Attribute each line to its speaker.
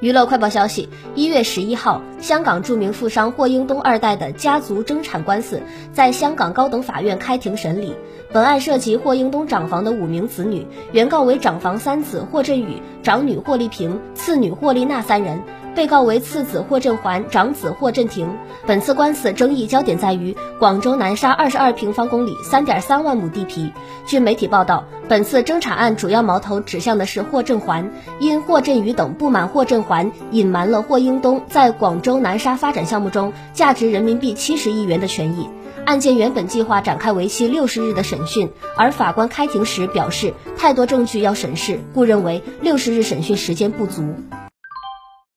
Speaker 1: 娱乐快报消息：一月十一号，香港著名富商霍英东二代的家族争产官司在香港高等法院开庭审理。本案涉及霍英东长房的五名子女，原告为长房三子霍振宇、长女霍丽萍、次女霍丽娜三人。被告为次子霍振环、长子霍振廷。本次官司争议焦点在于广州南沙二十二平方公里、三点三万亩地皮。据媒体报道，本次争产案主要矛头指向的是霍振环，因霍振宇等不满霍振环隐瞒了霍英东在广州南沙发展项目中价值人民币七十亿元的权益。案件原本计划展开为期六十日的审讯，而法官开庭时表示太多证据要审视，故认为六十日审讯时间不足。